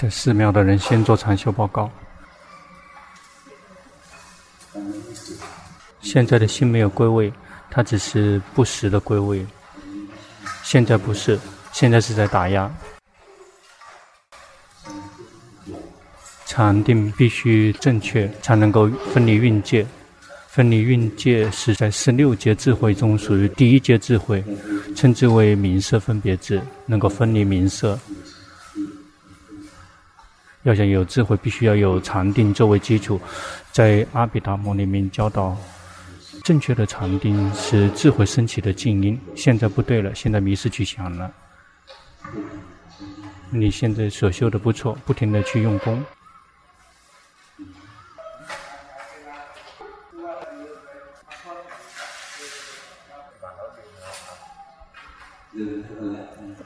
在寺庙的人先做禅修报告。现在的心没有归位，它只是不时的归位。现在不是，现在是在打压。禅定必须正确，才能够分离蕴界。分离蕴界是在十六界智慧中属于第一界智慧，称之为名色分别智，能够分离名色。要想有智慧，必须要有禅定作为基础。在阿毗达摩里面教导，正确的禅定是智慧升起的静音。现在不对了，现在迷失去想了。你现在所修的不错，不停的去用功。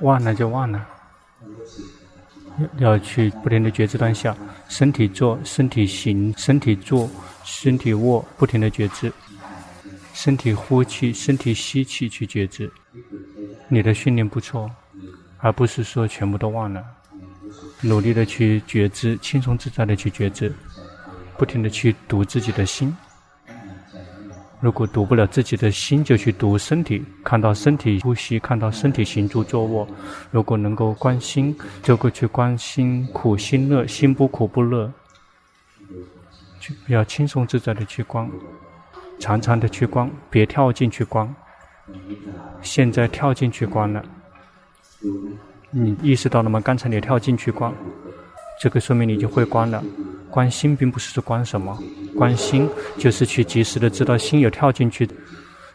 忘了就忘了。要去不停的觉知当下，身体坐，身体行，身体坐，身体卧，不停的觉知，身体呼气，身体吸气去觉知。你的训练不错，而不是说全部都忘了。努力的去觉知，轻松自在的去觉知，不停的去读自己的心。如果读不了自己的心，就去读身体，看到身体呼吸，看到身体行住坐卧。如果能够观心，就会去观心苦心乐，心不苦不乐，去比较轻松自在的去观，常常的去观，别跳进去观。现在跳进去观了，你意识到了吗？刚才你跳进去观，这个说明你就会观了。观心并不是说观什么。观心就是去及时的知道心有跳进去，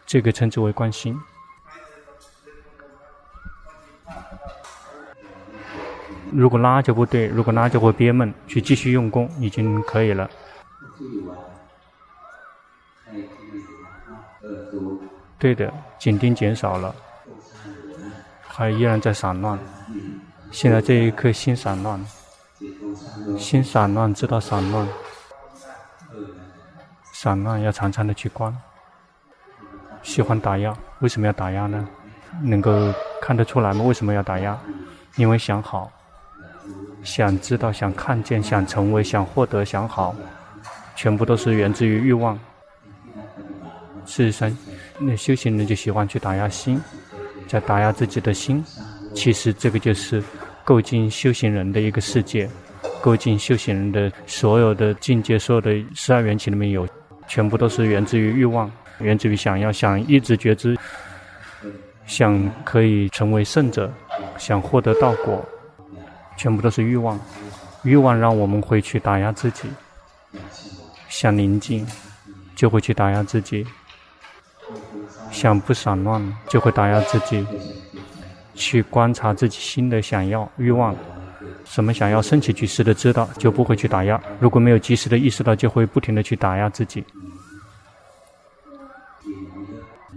这个称之为观心。如果拉就不对，如果拉就会憋闷，去继续用功已经可以了。对的，紧盯减少了，还依然在散乱。现在这一刻心散乱，心散乱知道散乱。散乱要常常的去观，喜欢打压，为什么要打压呢？能够看得出来吗？为什么要打压？因为想好，想知道，想看见，想成为，想获得，想好，全部都是源自于欲望。事实上，那修行人就喜欢去打压心，在打压自己的心。其实这个就是构建修行人的一个世界，构进修行人的所有的境界，所有的十二缘起里面有。全部都是源自于欲望，源自于想要想一直觉知，想可以成为圣者，想获得道果，全部都是欲望。欲望让我们会去打压自己，想宁静就会去打压自己，想不散乱就会打压自己，去观察自己心的想要欲望，什么想要升起，及时的知道就不会去打压。如果没有及时的意识到，就会不停的去打压自己。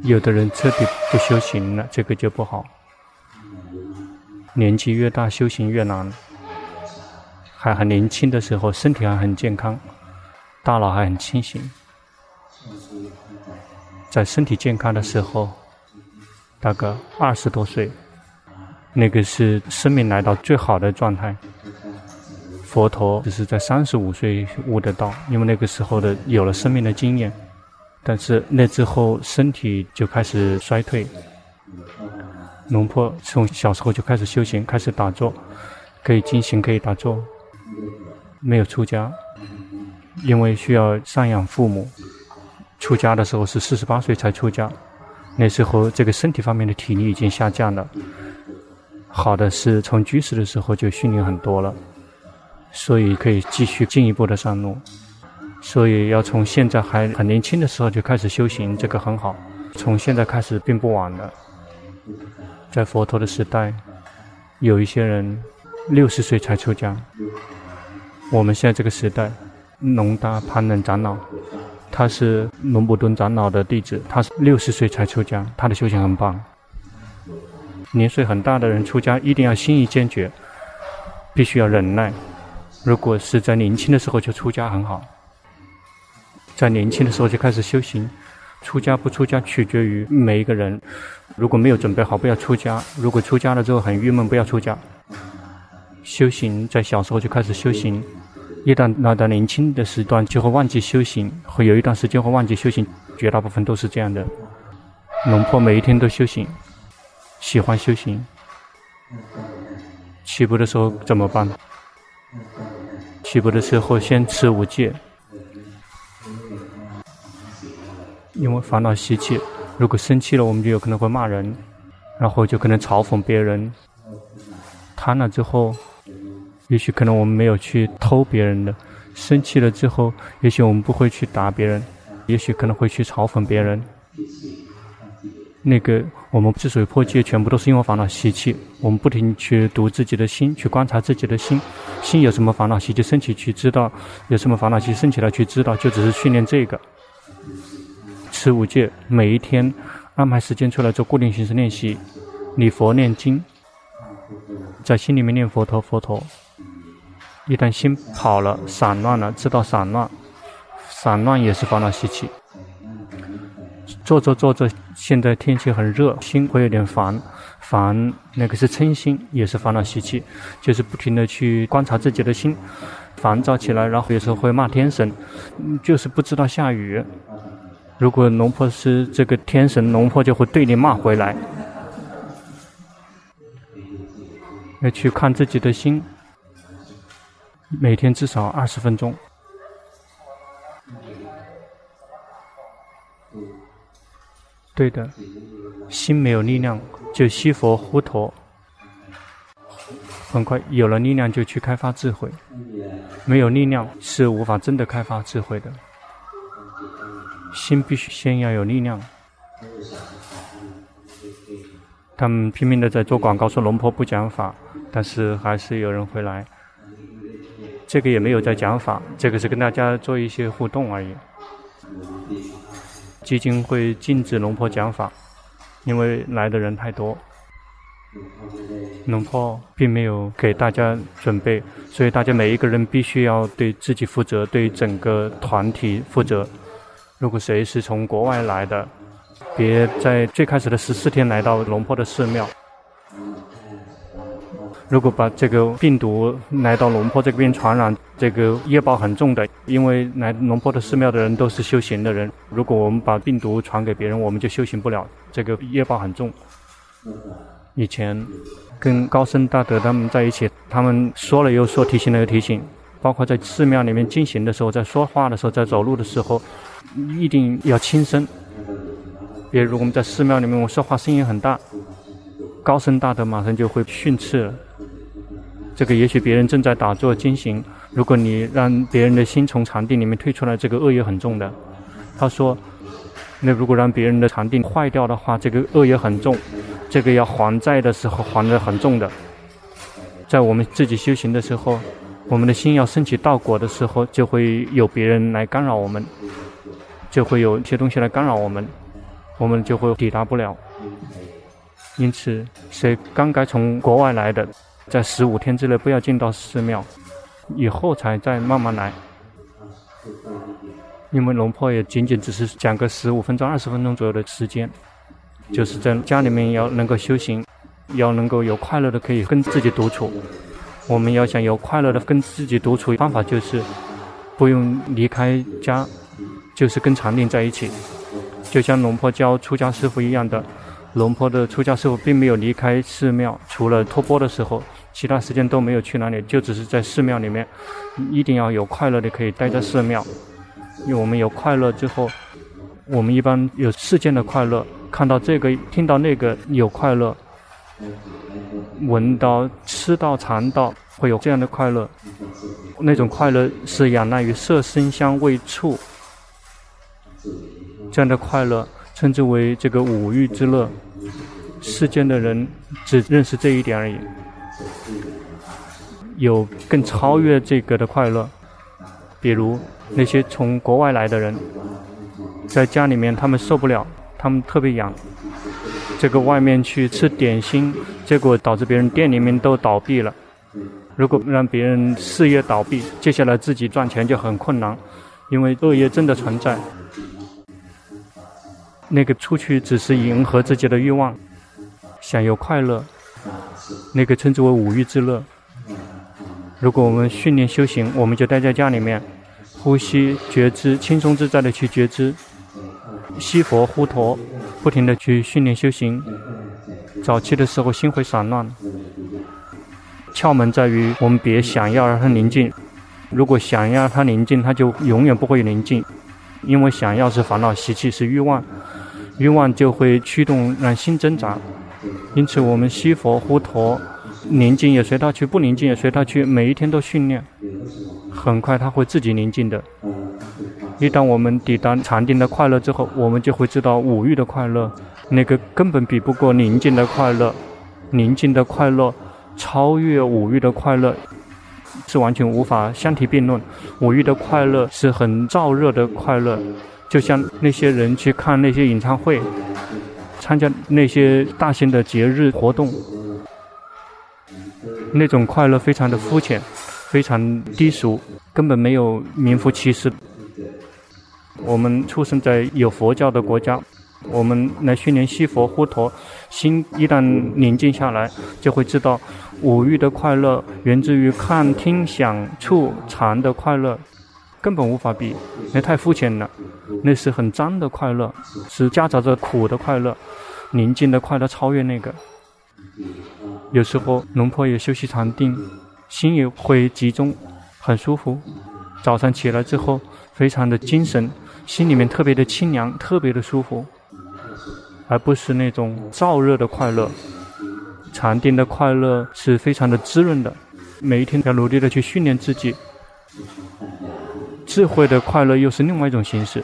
有的人彻底不修行了，这个就不好。年纪越大，修行越难。还很年轻的时候，身体还很健康，大脑还很清醒。在身体健康的时候，大概二十多岁，那个是生命来到最好的状态。佛陀只是在三十五岁悟得道，因为那个时候的有了生命的经验。但是那之后身体就开始衰退。龙婆从小时候就开始修行，开始打坐，可以进行，可以打坐，没有出家，因为需要赡养父母。出家的时候是四十八岁才出家，那时候这个身体方面的体力已经下降了。好的是从居士的时候就训练很多了，所以可以继续进一步的上路。所以要从现在还很年轻的时候就开始修行，这个很好。从现在开始并不晚了。在佛陀的时代，有一些人六十岁才出家。我们现在这个时代，龙达潘冷长老，他是龙普顿长老的弟子，他是六十岁才出家，他的修行很棒。年岁很大的人出家，一定要心意坚决，必须要忍耐。如果是在年轻的时候就出家，很好。在年轻的时候就开始修行，出家不出家取决于每一个人。如果没有准备好，不要出家；如果出家了之后很郁闷，不要出家。修行在小时候就开始修行，一旦来到年轻的时段，就会忘记修行，会有一段时间会忘记修行，绝大部分都是这样的。龙婆每一天都修行，喜欢修行。起步的时候怎么办？起步的时候先持五戒，因为烦恼习气，如果生气了，我们就有可能会骂人，然后就可能嘲讽别人。贪了之后，也许可能我们没有去偷别人的；生气了之后，也许我们不会去打别人，也许可能会去嘲讽别人。那个，我们之所以破戒，全部都是因为烦恼习气。我们不停去读自己的心，去观察自己的心，心有什么烦恼习气升起，去知道有什么烦恼习气升起来，去知道，就只是训练这个。持五戒，每一天安排时间出来做固定形式练习，礼佛念经，在心里面念佛陀佛陀。一旦心跑了、散乱了，知道散乱，散乱也是烦恼习气。做着做着，现在天气很热，心会有点烦，烦那个是嗔心，也是烦恼习气，就是不停的去观察自己的心，烦躁起来，然后有时候会骂天神，就是不知道下雨。如果龙婆是这个天神，龙婆就会对你骂回来。要去看自己的心，每天至少二十分钟。对的，心没有力量，就吸佛呼陀。很快有了力量，就去开发智慧。没有力量是无法真的开发智慧的。心必须先要有力量。他们拼命的在做广告，说龙婆不讲法，但是还是有人会来。这个也没有在讲法，这个是跟大家做一些互动而已。基金会禁止龙婆讲法，因为来的人太多。龙婆并没有给大家准备，所以大家每一个人必须要对自己负责，对整个团体负责。如果谁是从国外来的，别在最开始的十四天来到龙婆的寺庙。如果把这个病毒来到龙坡这边传染，这个业报很重的，因为来龙坡的寺庙的人都是修行的人。如果我们把病毒传给别人，我们就修行不了，这个业报很重。以前跟高僧大德他们在一起，他们说了又说，提醒了又提醒，包括在寺庙里面进行的时候，在说话的时候，在走路的时候，一定要轻声。比如我们在寺庙里面，我说话声音很大，高僧大德马上就会训斥了。这个也许别人正在打坐进行，如果你让别人的心从禅定里面退出来，这个恶业很重的。他说，那如果让别人的禅定坏掉的话，这个恶业很重，这个要还债的时候还得很重的。在我们自己修行的时候，我们的心要升起道果的时候，就会有别人来干扰我们，就会有一些东西来干扰我们，我们就会抵达不了。因此，谁刚该从国外来的，在十五天之内不要进到寺庙，以后才再慢慢来。因为龙婆也仅仅只是讲个十五分钟、二十分钟左右的时间，就是在家里面要能够修行，要能够有快乐的可以跟自己独处。我们要想有快乐的跟自己独处，方法就是不用离开家，就是跟禅定在一起，就像龙婆教出家师父一样的。龙婆的出家师父并没有离开寺庙，除了托钵的时候。其他时间都没有去哪里，就只是在寺庙里面，一定要有快乐的可以待在寺庙。因为我们有快乐之后，我们一般有世间的快乐，看到这个、听到那个有快乐，闻到、吃到、尝到会有这样的快乐。那种快乐是仰赖于色、声、香、味、触这样的快乐，称之为这个五欲之乐。世间的人只认识这一点而已。有更超越这个的快乐，比如那些从国外来的人，在家里面他们受不了，他们特别痒，这个外面去吃点心，结果导致别人店里面都倒闭了。如果让别人事业倒闭，接下来自己赚钱就很困难，因为恶业真的存在。那个出去只是迎合自己的欲望，享有快乐，那个称之为五欲之乐。如果我们训练修行，我们就待在家里面，呼吸觉知，轻松自在的去觉知，吸佛呼陀，不停的去训练修行。早期的时候心会散乱，窍门在于我们别想要让它宁静。如果想要它宁静，它就永远不会宁静，因为想要是烦恼习气是欲望，欲望就会驱动让心挣扎。因此我们吸佛呼陀。宁静也随他去，不宁静也随他去。每一天都训练，很快他会自己宁静的。一旦我们抵达禅定的快乐之后，我们就会知道五欲的快乐，那个根本比不过宁静的快乐。宁静的快乐超越五欲的快乐，是完全无法相提并论。五欲的快乐是很燥热的快乐，就像那些人去看那些演唱会，参加那些大型的节日活动。那种快乐非常的肤浅，非常低俗，根本没有名副其实。我们出生在有佛教的国家，我们来训练西佛呼陀，心一旦宁静下来，就会知道五欲的快乐源自于看、听、想、触、尝的快乐，根本无法比，那太肤浅了，那是很脏的快乐，是夹杂着苦的快乐，宁静的快乐超越那个。有时候，龙婆也休息禅定，心也会集中，很舒服。早上起来之后，非常的精神，心里面特别的清凉，特别的舒服，而不是那种燥热的快乐。禅定的快乐是非常的滋润的，每一天要努力的去训练自己。智慧的快乐又是另外一种形式，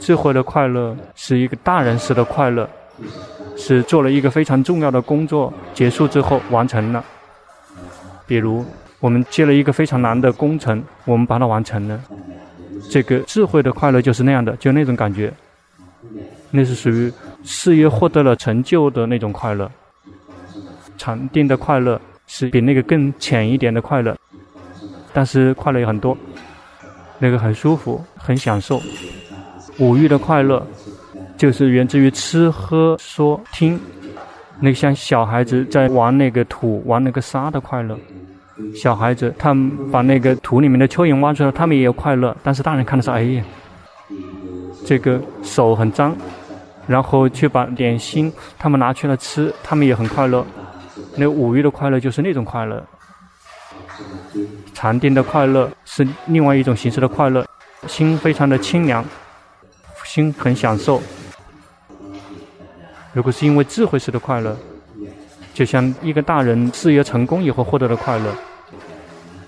智慧的快乐是一个大人式的快乐。是做了一个非常重要的工作，结束之后完成了。比如，我们接了一个非常难的工程，我们把它完成了。这个智慧的快乐就是那样的，就那种感觉。那是属于事业获得了成就的那种快乐。禅定的快乐是比那个更浅一点的快乐，但是快乐也很多。那个很舒服，很享受。五欲的快乐。就是源自于吃喝说听，那像小孩子在玩那个土、玩那个沙的快乐。小孩子他们把那个土里面的蚯蚓挖出来，他们也有快乐。但是大人看的是，哎呀，这个手很脏，然后去把点心他们拿去了吃，他们也很快乐。那五欲的快乐就是那种快乐。禅定的快乐是另外一种形式的快乐，心非常的清凉，心很享受。如果是因为智慧式的快乐，就像一个大人事业成功以后获得的快乐，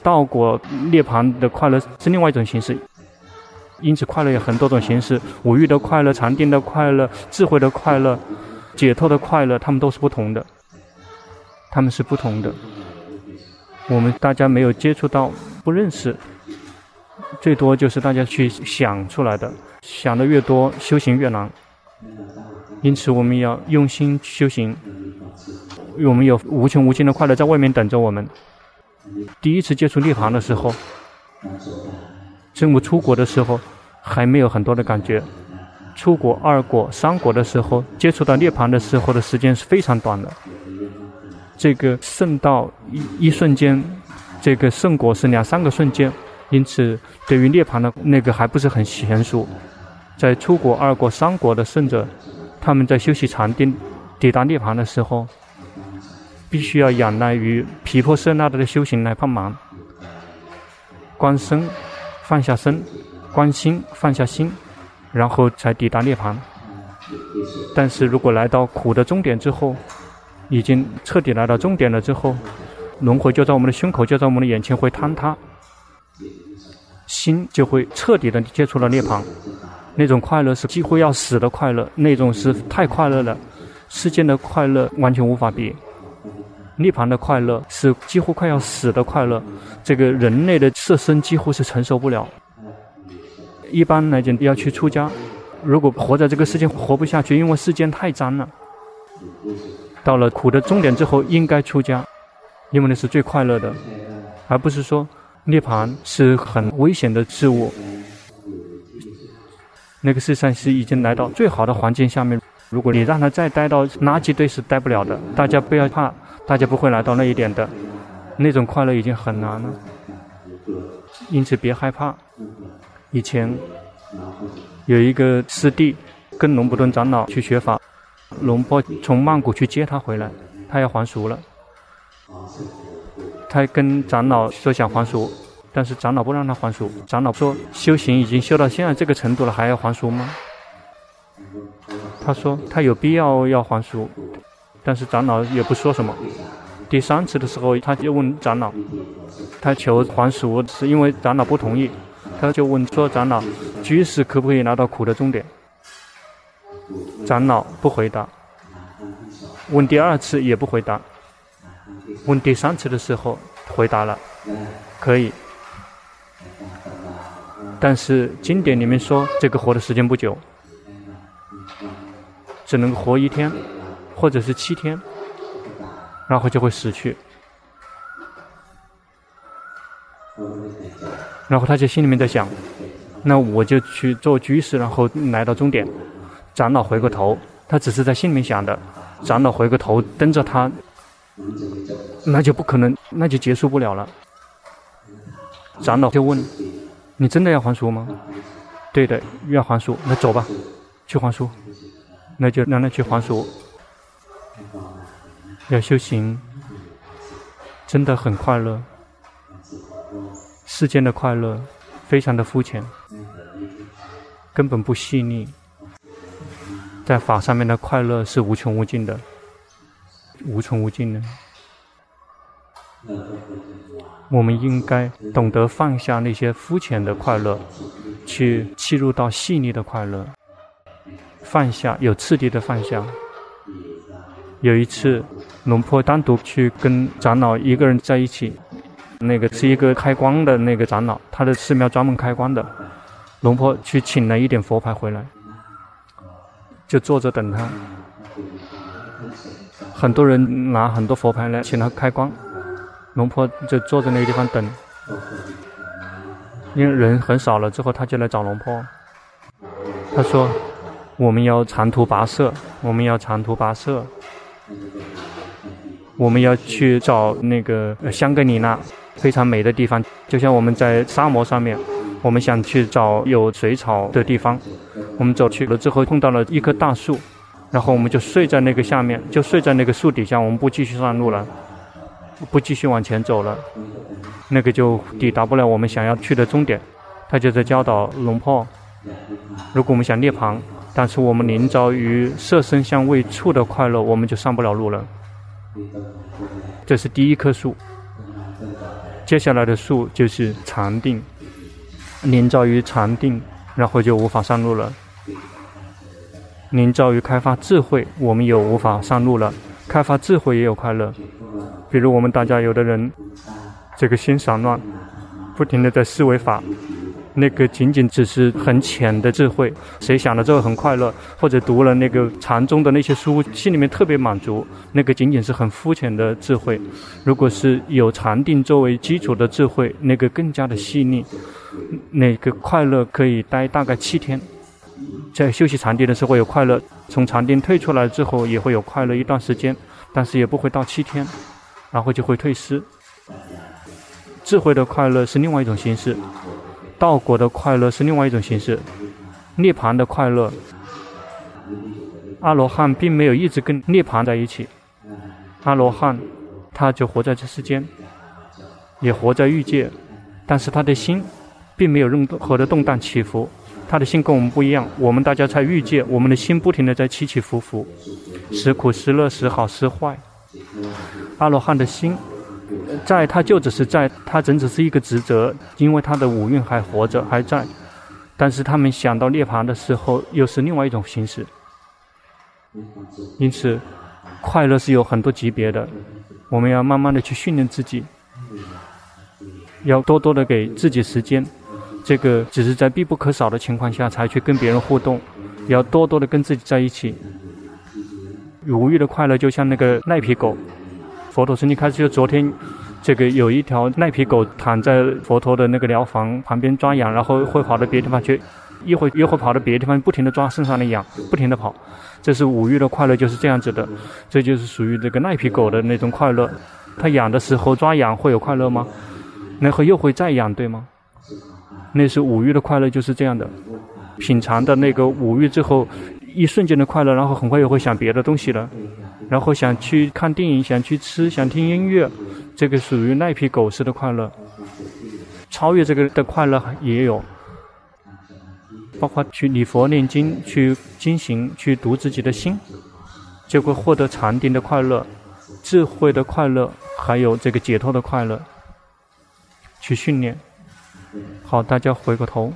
道果涅槃的快乐是另外一种形式。因此，快乐有很多种形式：五欲的快乐、禅定的快乐、智慧的快乐、解脱的快乐，他们都是不同的。他们是不同的。我们大家没有接触到，不认识，最多就是大家去想出来的。想的越多，修行越难。因此，我们要用心修行。我们有无穷无尽的快乐在外面等着我们。第一次接触涅槃的时候，证悟出国的时候，还没有很多的感觉。出国、二国、三国的时候，接触到涅槃的时候的时间是非常短的。这个圣道一一瞬间，这个圣果是两三个瞬间。因此，对于涅槃的那个还不是很娴熟。在出国、二国、三国的圣者。他们在修习禅定、抵达涅槃的时候，必须要仰赖于毗婆舍那的修行来帮忙。观身，放下身；观心，放下心，然后才抵达涅槃。但是如果来到苦的终点之后，已经彻底来到终点了之后，轮回就在我们的胸口，就在我们的眼前会坍塌，心就会彻底的接触了涅槃。那种快乐是几乎要死的快乐，那种是太快乐了，世间的快乐完全无法比。涅槃的快乐是几乎快要死的快乐，这个人类的色身几乎是承受不了。一般来讲要去出家，如果活在这个世间活不下去，因为世间太脏了。到了苦的终点之后，应该出家，因为那是最快乐的，而不是说涅槃是很危险的事物。那个世上是已经来到最好的环境下面，如果你让他再待到垃圾堆是待不了的。大家不要怕，大家不会来到那一点的。那种快乐已经很难了。因此别害怕。以前有一个师弟跟龙伯顿长老去学法，龙波从曼谷去接他回来，他要还俗了。他跟长老说想还俗，但是长老不让他还俗。长老说修行已经修到现在这个程度了，还要还俗吗？他说他有必要要还俗，但是长老也不说什么。第三次的时候，他就问长老，他求还俗是因为长老不同意，他就问说长老，居士可不可以拿到苦的终点？长老不回答。问第二次也不回答。问第三次的时候，回答了，可以。但是经典里面说，这个活的时间不久，只能活一天，或者是七天，然后就会死去。然后他就心里面在想，那我就去做居士，然后来到终点。长老回过头，他只是在心里面想的。长老回过头瞪着他。那就不可能，那就结束不了了。长老就问：“你真的要还俗吗？”“对的，要还俗。”“那走吧，去还俗。”“那就让他去还俗。”要修行，真的很快乐。世间的快乐非常的肤浅，根本不细腻。在法上面的快乐是无穷无尽的。无穷无尽的，我们应该懂得放下那些肤浅的快乐，去切入到细腻的快乐。放下有次第的放下。有一次，龙坡单独去跟长老一个人在一起，那个是一个开光的那个长老，他的寺庙专门开光的。龙坡去请了一点佛牌回来，就坐着等他。很多人拿很多佛牌来请他开光，龙婆就坐在那个地方等，因为人很少了之后，他就来找龙婆。他说：“我们要长途跋涉，我们要长途跋涉，我们要去找那个香格里拉，非常美的地方，就像我们在沙漠上面，我们想去找有水草的地方，我们走去了之后碰到了一棵大树。”然后我们就睡在那个下面，就睡在那个树底下，我们不继续上路了，不继续往前走了，那个就抵达不了我们想要去的终点。他就在教导龙婆，如果我们想涅槃，但是我们临遭于色身香味触的快乐，我们就上不了路了。这是第一棵树，接下来的树就是禅定，临遭于禅定，然后就无法上路了。临遭于开发智慧，我们又无法上路了。开发智慧也有快乐，比如我们大家有的人，这个心散乱，不停的在思维法，那个仅仅只是很浅的智慧。谁想了之后很快乐，或者读了那个禅宗的那些书，心里面特别满足，那个仅仅是很肤浅的智慧。如果是有禅定作为基础的智慧，那个更加的细腻，那个快乐可以待大概七天。在休息禅定的时候有快乐，从禅定退出来之后也会有快乐一段时间，但是也不会到七天，然后就会退失。智慧的快乐是另外一种形式，道果的快乐是另外一种形式，涅槃的快乐，阿罗汉并没有一直跟涅槃在一起，阿罗汉他就活在这世间，也活在欲界，但是他的心并没有任何的动荡起伏。他的心跟我们不一样，我们大家在欲界，我们的心不停的在起起伏伏，时苦时乐，时好时坏。阿罗汉的心，在他就只是在，他仅只是一个职责，因为他的五蕴还活着还在，但是他们想到涅槃的时候，又是另外一种形式。因此，快乐是有很多级别的，我们要慢慢的去训练自己，要多多的给自己时间。这个只是在必不可少的情况下才去跟别人互动，要多多的跟自己在一起。五欲的快乐就像那个赖皮狗，佛陀曾经开始就昨天，这个有一条赖皮狗躺在佛陀的那个疗房旁边抓痒，然后会跑到别的地方去，一会一会跑到别的地方，不停地抓身上的痒，不停地跑。这是五欲的快乐，就是这样子的，这就是属于这个赖皮狗的那种快乐。他痒的时候抓痒会有快乐吗？然后又会再痒，对吗？那是五欲的快乐，就是这样的。品尝的那个五欲之后，一瞬间的快乐，然后很快又会想别的东西了，然后想去看电影，想去吃，想听音乐，这个属于赖皮狗式的快乐。超越这个的快乐也有，包括去礼佛念经、去经行、去读自己的心，就会获得禅定的快乐、智慧的快乐，还有这个解脱的快乐。去训练。好，大家回过头。